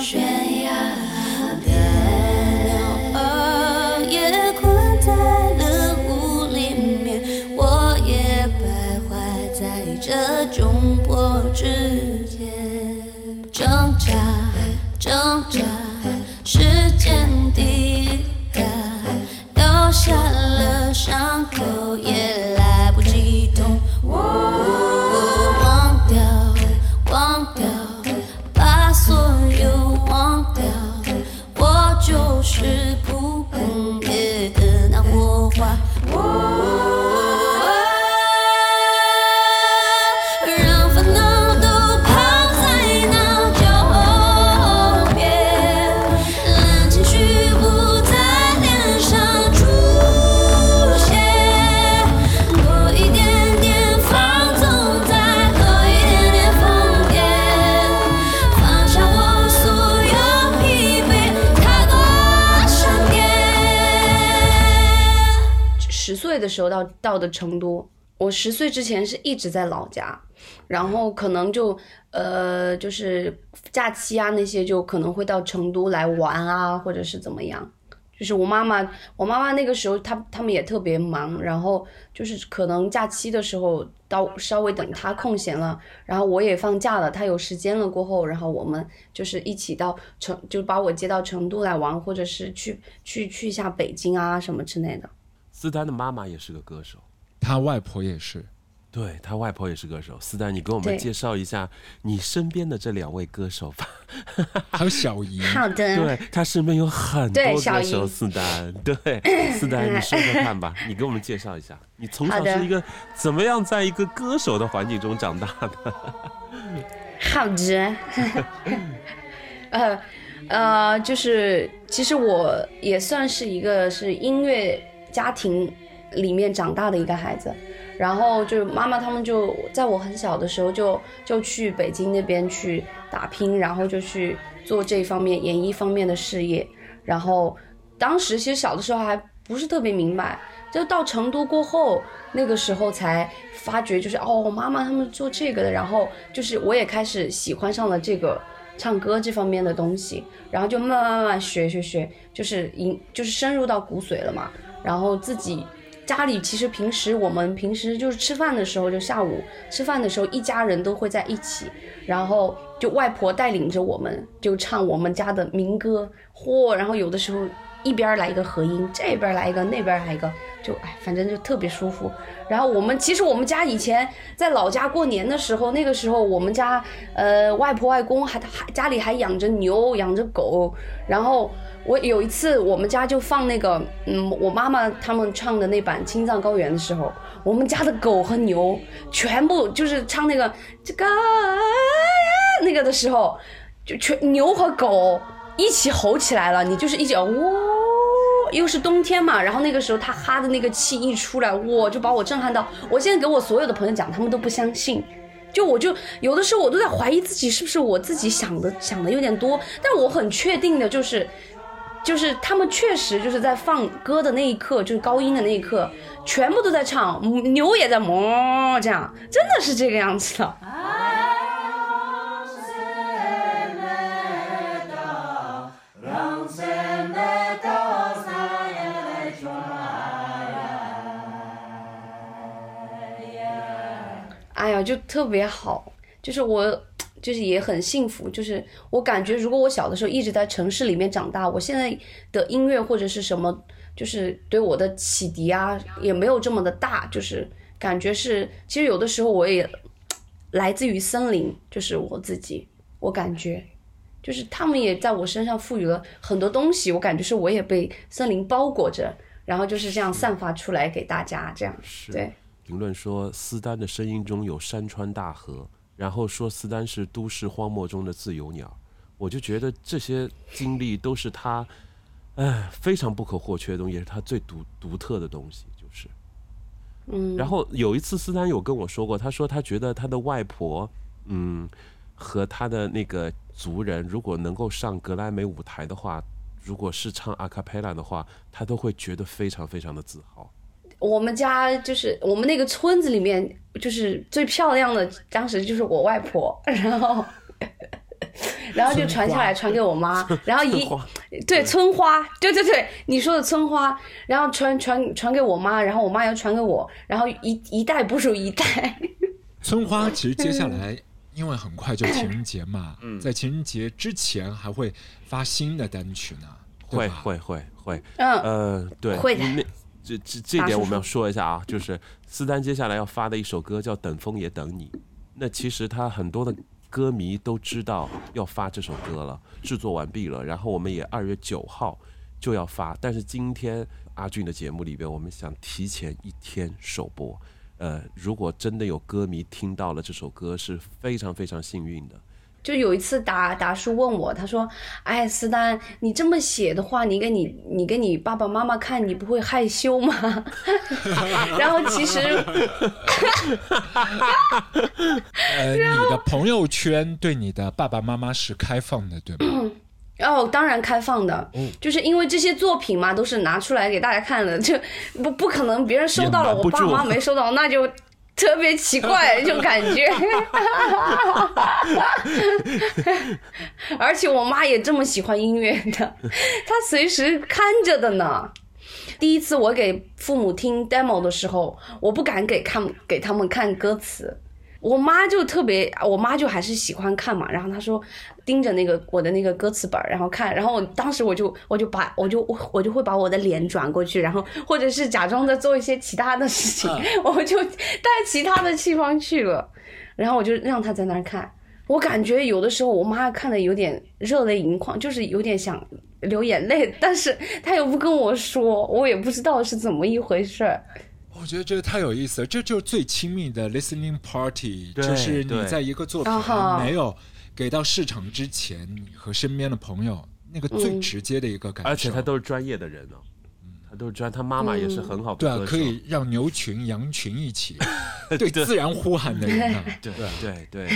悬崖边，鸟儿也困在了雾里面，我也徘徊在这窘迫之间，挣扎挣扎，时间滴。下了伤口，的时候到到的成都，我十岁之前是一直在老家，然后可能就呃就是假期啊那些就可能会到成都来玩啊，或者是怎么样。就是我妈妈，我妈妈那个时候她他们也特别忙，然后就是可能假期的时候到稍微等她空闲了，然后我也放假了，她有时间了过后，然后我们就是一起到成，就把我接到成都来玩，或者是去去去一下北京啊什么之类的。斯丹的妈妈也是个歌手，他外婆也是，对他外婆也是歌手。思丹，你给我们介绍一下你身边的这两位歌手吧。还有小姨，好的，对他身边有很多歌手，姨。思丹，对，思丹，你说说看吧，[laughs] 你给我们介绍一下，你从小是一个怎么样在一个歌手的环境中长大的？好的，[laughs] 呃呃，就是其实我也算是一个是音乐家庭里面长大的一个孩子，然后就妈妈他们就在我很小的时候就就去北京那边去打拼，然后就去做这方面演艺方面的事业，然后当时其实小的时候还不是特别明白，就到成都过后，那个时候才发觉，就是哦，妈妈他们做这个的，然后就是我也开始喜欢上了这个唱歌这方面的东西，然后就慢慢慢慢学学学，就是引就是深入到骨髓了嘛，然后自己。家里其实平时我们平时就是吃饭的时候，就下午吃饭的时候，一家人都会在一起，然后就外婆带领着我们就唱我们家的民歌，嚯，然后有的时候一边来一个和音，这边来一个，那边来一个，就哎，反正就特别舒服。然后我们其实我们家以前在老家过年的时候，那个时候我们家呃外婆外公还还家里还养着牛养着狗，然后我有一次我们家就放那个嗯我妈妈他们唱的那版《青藏高原》的时候，我们家的狗和牛全部就是唱那个这个那个的时候，就全牛和狗一起吼起来了，你就是一脚哇。又是冬天嘛，然后那个时候他哈的那个气一出来，哇，就把我震撼到。我现在给我所有的朋友讲，他们都不相信。就我就有的时候我都在怀疑自己是不是我自己想的想的有点多，但我很确定的就是，就是他们确实就是在放歌的那一刻，就是高音的那一刻，全部都在唱，牛也在哞，这样真的是这个样子的。哎呀，就特别好，就是我，就是也很幸福，就是我感觉，如果我小的时候一直在城市里面长大，我现在的音乐或者是什么，就是对我的启迪啊，也没有这么的大，就是感觉是，其实有的时候我也来自于森林，就是我自己，我感觉，就是他们也在我身上赋予了很多东西，我感觉是我也被森林包裹着，然后就是这样散发出来给大家，这样，对。评论说斯丹的声音中有山川大河，然后说斯丹是都市荒漠中的自由鸟，我就觉得这些经历都是他，哎，非常不可或缺的东西，也是他最独独特的东西，就是。嗯，然后有一次斯丹有跟我说过，他说他觉得他的外婆，嗯，和他的那个族人，如果能够上格莱美舞台的话，如果是唱阿卡贝拉的话，他都会觉得非常非常的自豪。我们家就是我们那个村子里面，就是最漂亮的，当时就是我外婆，[laughs] 然后，然后就传下来传给我妈，然后一对村花，对对对，你说的村花，然后传传传给我妈，然后我妈又传给我，然后一一代不如一代。[laughs] 村花其实接下来。因为很快就情人节嘛，嗯在情人节之前还会发新的单曲呢，会会会会，嗯，呃，对，会的那这这这点我们要说一下啊，就是斯丹接下来要发的一首歌叫《等风也等你》，那其实他很多的歌迷都知道要发这首歌了，制作完毕了，然后我们也二月九号就要发，但是今天阿俊的节目里边，我们想提前一天首播。呃，如果真的有歌迷听到了这首歌，是非常非常幸运的。就有一次达达叔问我，他说：“哎，思丹，你这么写的话，你给你你给你爸爸妈妈看，你不会害羞吗？” [laughs] [laughs] 然后其实，呃，[laughs] 你的朋友圈对你的爸爸妈妈是开放的，对吗？[coughs] 哦，当然开放的，就是因为这些作品嘛，都是拿出来给大家看的，就不不可能别人收到了，我爸妈没收到，那就特别奇怪，就感觉。而且我妈也这么喜欢音乐的，她随时看着的呢。第一次我给父母听 demo 的时候，我不敢给看给他们看歌词，我妈就特别，我妈就还是喜欢看嘛。然后她说盯着那个我的那个歌词本，然后看。然后我当时我就我就把我就我就会把我的脸转过去，然后或者是假装在做一些其他的事情，[laughs] 我就带其他的地方去了。然后我就让她在那儿看。我感觉有的时候我妈看的有点热泪盈眶，就是有点想流眼泪，但是她又不跟我说，我也不知道是怎么一回事儿。我觉得这个太有意思了，这就是最亲密的 listening party，就是你在一个作品没有给到市场之前，你和身边的朋友那个最嗯直接的一个感受，而且他都是专业的人呢。哦，他都是专，他妈妈也是很好的对啊可以让牛群、羊群一起 [laughs] 对自然呼喊的人啊，对对对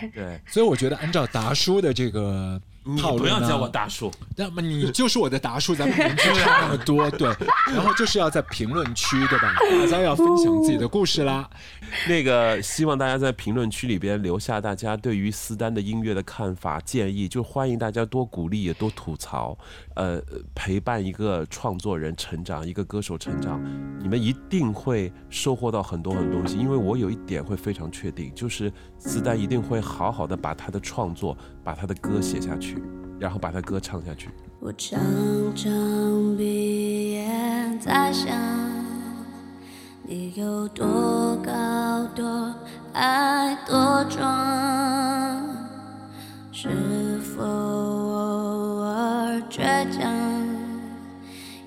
对对，所以我觉得按照达叔的这个你不要叫我大叔，那么你就是我的达叔，咱们年纪差那么多，对，[laughs] 然后就是要在评论区，对吧？大家要分享自己的故事啦。[laughs] 那个希望大家在评论区里边留下大家对于斯丹的音乐的看法建议，就欢迎大家多鼓励也多吐槽，呃，陪伴一个创作人成长，一个歌手成长，你们一定会收获到很多很多东西。因为我有一点会非常确定，就是斯丹一定会好好的把他的创作，把他的歌写下去，然后把他歌唱下去。我常常闭眼在想，你有多高多爱多壮，是否偶尔倔强，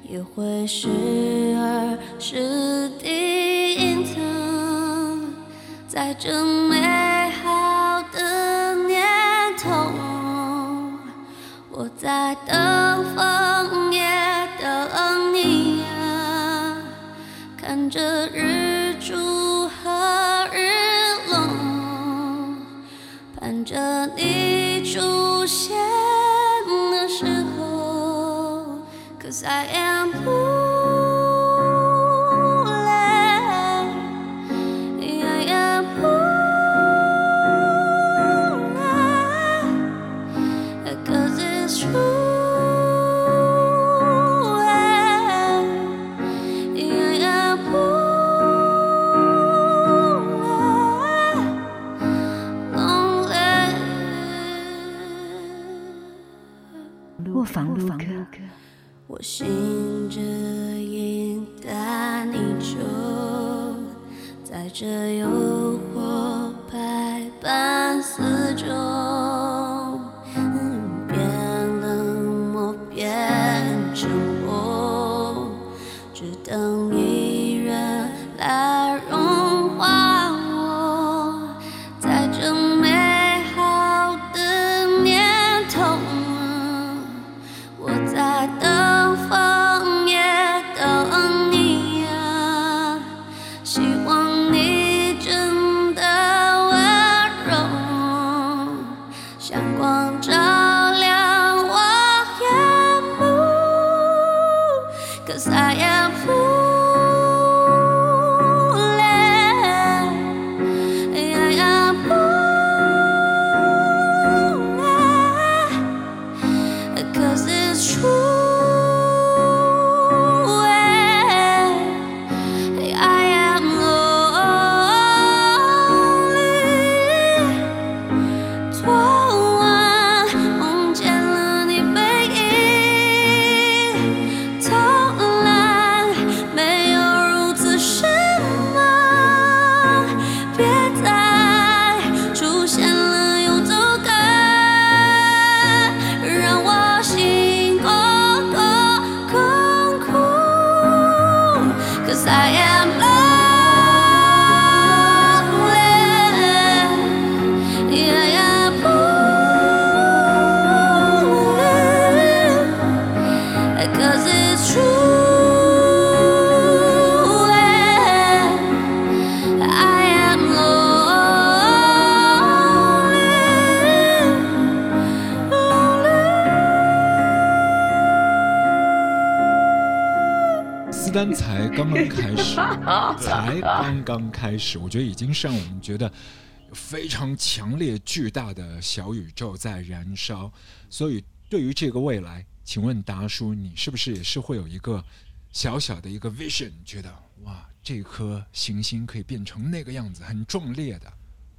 也会时而是地隐藏，在这美好的年头。我在等风，也等你啊，看着日出和日落，盼着你 I am 刚刚开始，[laughs] 才刚刚开始，我觉得已经是让我们觉得非常强烈、巨大的小宇宙在燃烧。所以，对于这个未来，请问达叔，你是不是也是会有一个小小的一个 vision，觉得哇，这颗行星可以变成那个样子，很壮烈的？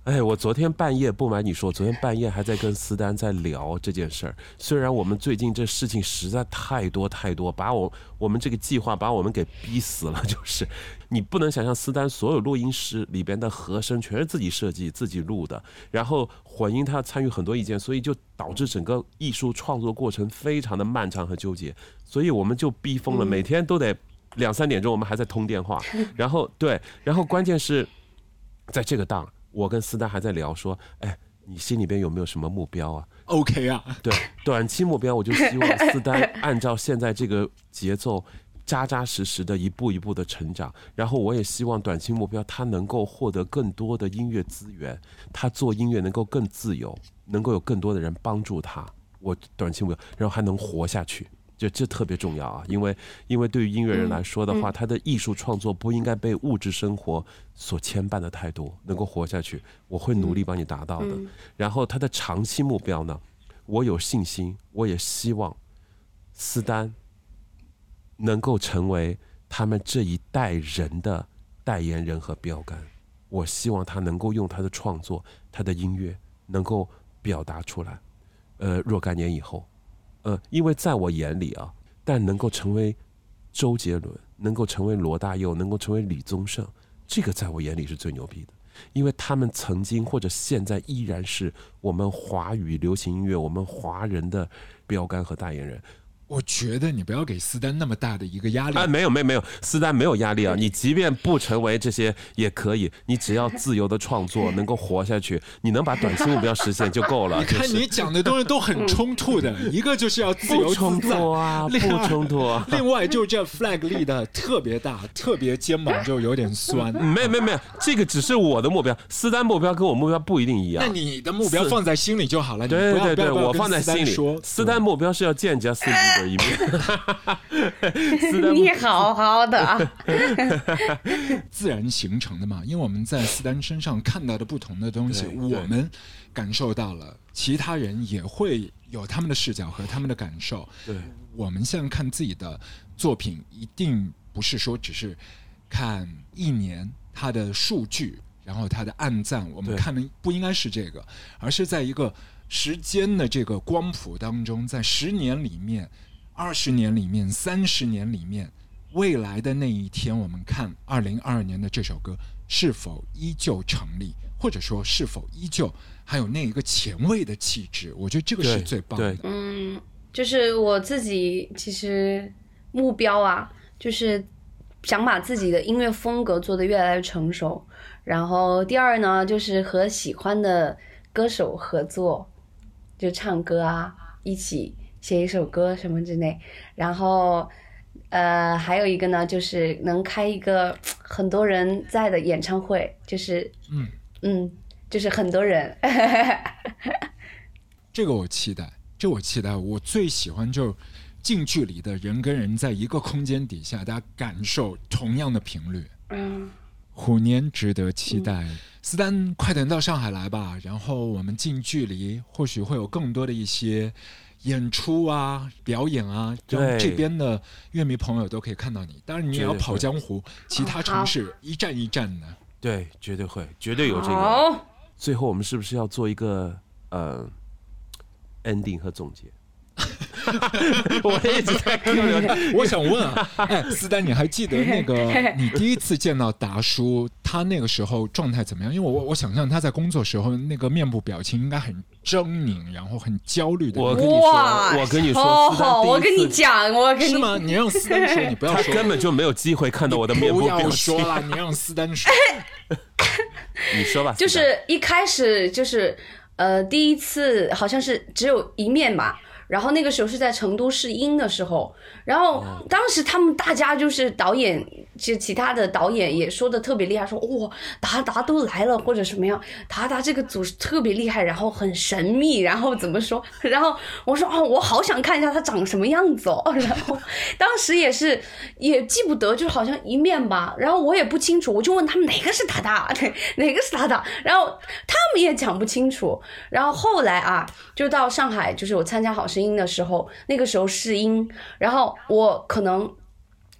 哎，我昨天半夜不瞒你说，昨天半夜还在跟思丹在聊这件事儿。虽然我们最近这事情实在太多太多，把我我们这个计划把我们给逼死了。[laughs] 就是你不能想象，思丹所有录音师里边的和声全是自己设计、自己录的，然后混音他要参与很多意见，所以就导致整个艺术创作过程非常的漫长和纠结。所以我们就逼疯了，每天都得两三点钟，我们还在通电话。[laughs] 然后对，然后关键是在这个档。我跟思丹还在聊说，哎，你心里边有没有什么目标啊？OK 啊，对，短期目标我就希望思丹 [laughs] 按照现在这个节奏，扎扎实实的一步一步的成长。然后我也希望短期目标他能够获得更多的音乐资源，他做音乐能够更自由，能够有更多的人帮助他。我短期目标，然后还能活下去。就这特别重要啊，因为因为对于音乐人来说的话，他的艺术创作不应该被物质生活所牵绊的太多，能够活下去，我会努力帮你达到的。然后他的长期目标呢，我有信心，我也希望斯丹能够成为他们这一代人的代言人和标杆。我希望他能够用他的创作，他的音乐能够表达出来。呃，若干年以后。呃，因为在我眼里啊，但能够成为周杰伦，能够成为罗大佑，能够成为李宗盛，这个在我眼里是最牛逼的，因为他们曾经或者现在依然是我们华语流行音乐、我们华人的标杆和代言人。我觉得你不要给斯丹那么大的一个压力啊！没有，没有，没有，斯丹没有压力啊！你即便不成为这些也可以，你只要自由的创作，[laughs] 能够活下去，你能把短期目标实现就够了。你看你讲的东西都很冲突的，[laughs] 一个就是要自由冲突啊，不冲突。[laughs] 另外就这 flag 立的特别大，特别肩膀就有点酸。没有，没有，没有，这个只是我的目标，斯丹目标跟我目标不一定一样。那你的目标放在心里就好了。对对对，我放在心里。说，斯丹目标是要见加斯。一面，[laughs] 你好好的，[laughs] 自然形成的嘛。因为我们在斯丹身上看到的不同的东西，我们感受到了，其他人也会有他们的视角和他们的感受。对，我们现在看自己的作品，一定不是说只是看一年它的数据，然后它的暗赞，我们看的不应该是这个，而是在一个时间的这个光谱当中，在十年里面。二十年里面，三十年里面，未来的那一天，我们看二零二二年的这首歌是否依旧成立，或者说是否依旧还有那一个前卫的气质？我觉得这个是最棒的。嗯，就是我自己其实目标啊，就是想把自己的音乐风格做得越来越成熟。然后第二呢，就是和喜欢的歌手合作，就唱歌啊，一起。写一首歌什么之类，然后，呃，还有一个呢，就是能开一个很多人在的演唱会，就是嗯嗯，就是很多人。[laughs] 这个我期待，这我期待。我最喜欢就近距离的人跟人在一个空间底下，大家感受同样的频率。嗯，虎年值得期待，斯丹快点到上海来吧，然后我们近距离或许会有更多的一些。演出啊，表演啊，让这边的乐迷朋友都可以看到你。当然，你也要跑江湖，其他城市一站一站的。对，绝对会，绝对有这个。最后，我们是不是要做一个呃 ending 和总结？[laughs] 我一直在跟 [laughs] 我想问啊，哎，斯丹，你还记得那个 [laughs] 你第一次见到达叔，他那个时候状态怎么样？因为我我想象他在工作时候那个面部表情应该很狰狞，然后很焦虑的。我跟你说，我跟你说，我跟你讲，我跟你是吗？你让斯丹说，你不要说，根本就没有机会看到我的面部表情。不要说了，你让斯丹说，你说吧。就是一开始就是呃，第一次好像是只有一面吧。然后那个时候是在成都试音的时候，然后当时他们大家就是导演，就其他的导演也说的特别厉害，说哇达达都来了或者什么样，达达这个组特别厉害，然后很神秘，然后怎么说？然后 [laughs] 我说哦，我好想看一下他长什么样子哦。[laughs] 然后当时也是也记不得，就好像一面吧，然后我也不清楚，我就问他们哪个是达达，对 [laughs] 哪个是达达，然后他们也讲不清楚。然后后来啊，就到上海，就是我参加好。声音的时候，那个时候试音，然后我可能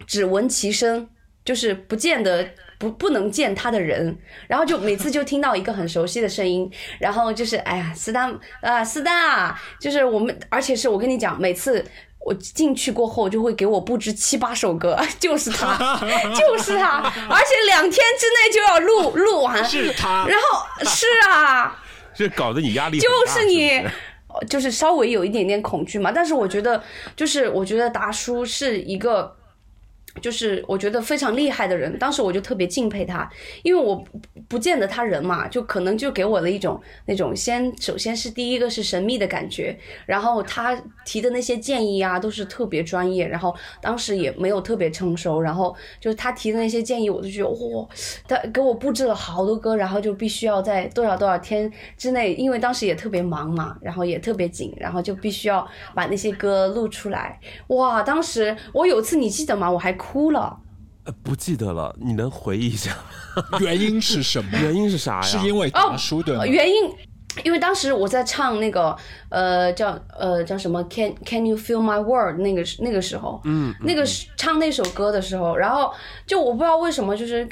只闻其声，就是不见得不不能见他的人，然后就每次就听到一个很熟悉的声音，然后就是哎呀，斯丹啊，斯丹啊，就是我们，而且是我跟你讲，每次。我进去过后就会给我布置七八首歌，[laughs] 就是他，[laughs] 就是他，而且两天之内就要录录完，是他，然后是啊，[laughs] 这搞得你压力很就是你是，就是稍微有一点点恐惧嘛。但是我觉得，就是我觉得达叔是一个，就是我觉得非常厉害的人。当时我就特别敬佩他，因为我不见得他人嘛，就可能就给我了一种那种先，首先是第一个是神秘的感觉，然后他提的那些建议啊都是特别专业，然后当时也没有特别成熟，然后就是他提的那些建议，我就觉得哇，他给我布置了好多歌，然后就必须要在多少多少天之内，因为当时也特别忙嘛，然后也特别紧，然后就必须要把那些歌录出来。哇，当时我有次你记得吗？我还了。呃不记得了，你能回忆一下 [laughs] 原因是什么？原因是啥呀？是因为达叔对吗？呃原因，因为当时我在唱那个呃叫呃叫什么 Can Can you feel my word 那个那个时候，嗯，那个是唱那首歌的时候，然后就我不知道为什么就是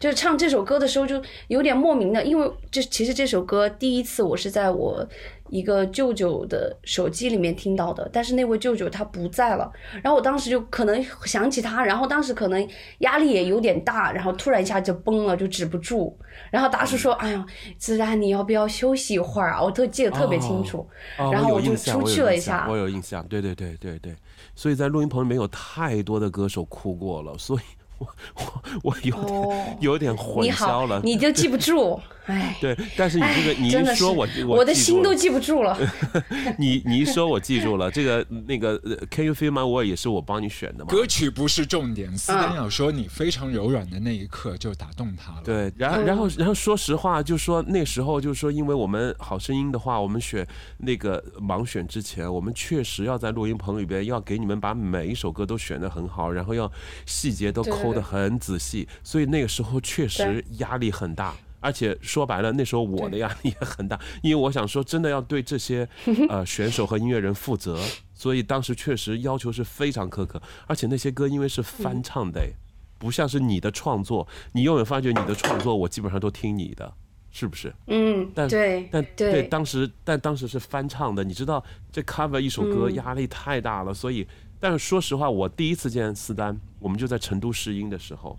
就是唱这首歌的时候就有点莫名的，因为这其实这首歌第一次我是在我。一个舅舅的手机里面听到的，但是那位舅舅他不在了，然后我当时就可能想起他，然后当时可能压力也有点大，然后突然一下就崩了，就止不住。然后大叔说：“哎呀，自然你要不要休息一会儿啊？”我特记得特别清楚，哦然后我就出去了一下。我有印象，对对对对对，所以在录音棚里面有太多的歌手哭过了，所以我我我有点、哦有点混淆了，。你就记不住，[laughs] 哎。对，但是你这个你一说我我的记住了心都记不住了。[laughs] 你你一说我记住了，这个那个呃 Can you feel my word 也是我帮你选的嘛？歌曲不是重点，斯丹要说你非常柔软的那一刻就打动他了。，对，然后然后然后说实话，就说那时候就说，因为我们好声音的话，我们选那个盲选之前，我们确实要在录音棚里边要给你们把每一首歌都选的很好，然后要细节都对对抠得很仔细，所以那个时候确实压力很大。而且说白了，那时候我的压力也很大，[laughs] 因为我想说，真的要对这些呃选手和音乐人负责，所以当时确实要求是非常苛刻。而且那些歌因为是翻唱的，不像是你的创作，你永远发觉你的创作，我基本上都听你的，是不是？嗯，但对，但对当时但当时是翻唱的，你知道这 cover 一首歌嗯压力太大了，所以但是说实话，我第一次见斯丹，我们就在成都试音的时候，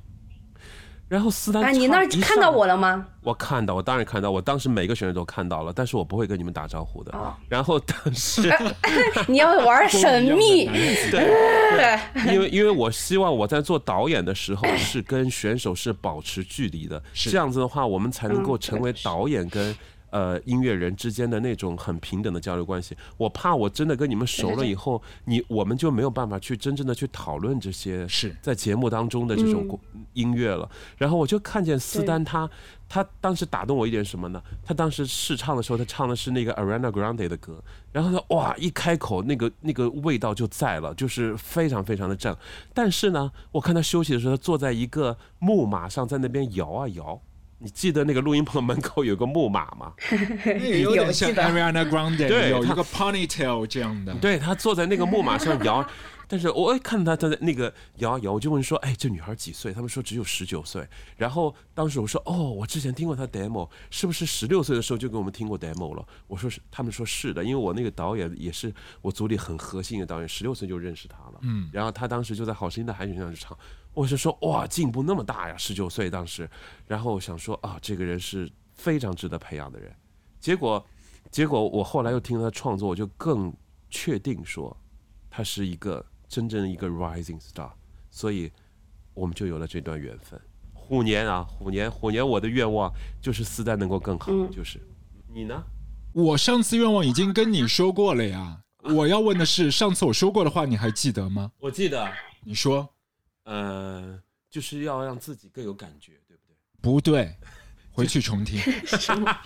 然后斯丹哎，你那儿看到我了吗？我看到，我当然看到，我当时每个选手都看到了，但是我不会跟你们打招呼的。哦。然后但是，你要玩 [laughs] 神秘，对，因为因为我希望我在做导演的时候是跟选手是保持距离的，是。这样子的话，我们才能够嗯成为导演跟。呃，音乐人之间的那种很平等的交流关系，我怕我真的跟你们熟了以后，你我们就没有办法去真正的去讨论这些是在节目当中的这种嗯音乐了。然后我就看见斯丹他他当时打动我一点什么呢？他当时试唱的时候，他唱的是那个 Ariana Grande 的歌，然后他哇一开口，那个那个味道就在了，就是非常非常的正。但是呢，我看他休息的时候，他坐在一个木马上，在那边摇啊摇。你记得那个录音棚门口有个木马吗？[laughs] 那个有点像 Ariana Grande，对有一个 ponytail 这样的。对他坐在那个木马上摇，[laughs] 但是我一看他他在那个摇啊摇，我就问说，哎，这女孩几岁？他们说只有十九岁。然后当时我说，哦，我之前听过她 demo，是不是十六岁的时候就给我们听过 demo 了？我说是，他们说是的，因为我那个导演也是我组里很核心的导演，十六岁就认识他了。嗯，然后他当时就在好声音的海选上就唱，我是说哇，进步那么大呀，十九岁当时。然后我想说啊，这个人是非常值得培养的人。结果，结果我后来又听他创作，我就更确定说，他是一个真正的一个 rising star，所以我们就有了这段缘分。虎年啊，虎年，虎年，我的愿望就是丝带能够更好，就是你呢？我上次愿望已经跟你说过了呀。我要问的是，上次我说过的话，你还记得吗？我记得，你说呃，就是要让自己更有感觉，对不对？不对，[laughs] 回去重听。什么？[laughs]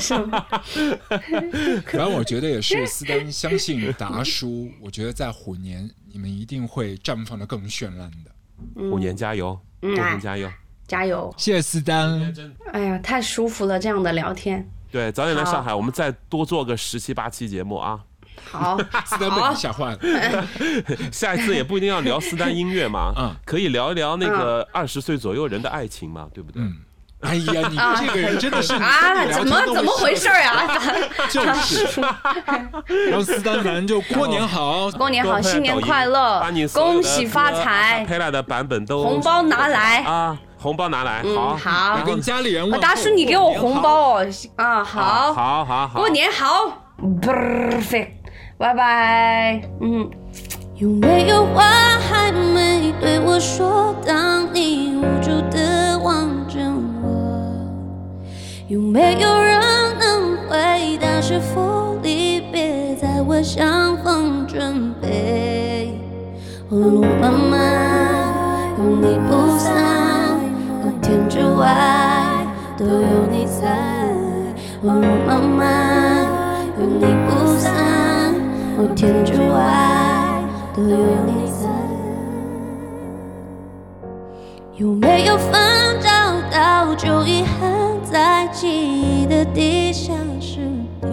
[laughs] 反正我觉得也是，斯丹相信达叔，我觉得在虎年你们一定会绽放的更绚烂的。虎年加油，嗯虎年加油！加油！谢谢斯丹，哎呀，太舒服了，这样的聊天。对，早点来上海，我们再多做个十七八期节目啊！好，[laughs] 斯丹被你吓坏了。[laughs] 下一次也不一定要聊斯丹音乐嘛，嗯可以聊一聊那个二十岁左右人的爱情嘛，对不对？嗯，哎呀，你啊这个人真的是啊，怎么怎么回事儿啊？[laughs] 就是，然后斯丹凡就过年好，过年好，新年快乐恭喜发财，佩拉的版本都红包拿来。啊，红包拿来，嗯，好，好要。跟家里人问大叔，你给我红包哦！啊，好，好，好，好，好，过年好，perfect，拜拜。嗯。有没有话还没对我说？当你无助的望着我，有没有人能回答？是否离别在我相逢准备？路漫漫，有你不散，哦，天之外都有你在。哦，妈妈，有你不天之外。都有你在。有没有风找到旧遗憾，在记忆的地下室里？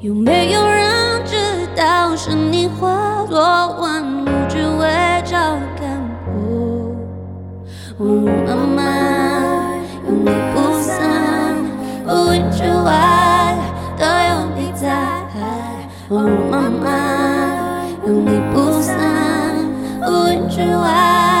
有没有人知道是你化作万物，只为照看我？哦，妈妈，有你不散，乌云之外都有。哦，妈妈。有你不散，乌云之外